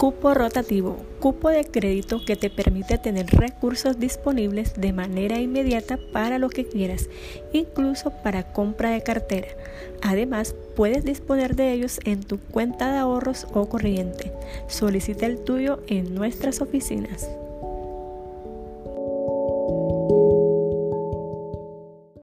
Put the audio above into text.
Cupo rotativo, cupo de crédito que te permite tener recursos disponibles de manera inmediata para lo que quieras, incluso para compra de cartera. Además, puedes disponer de ellos en tu cuenta de ahorros o corriente. Solicita el tuyo en nuestras oficinas.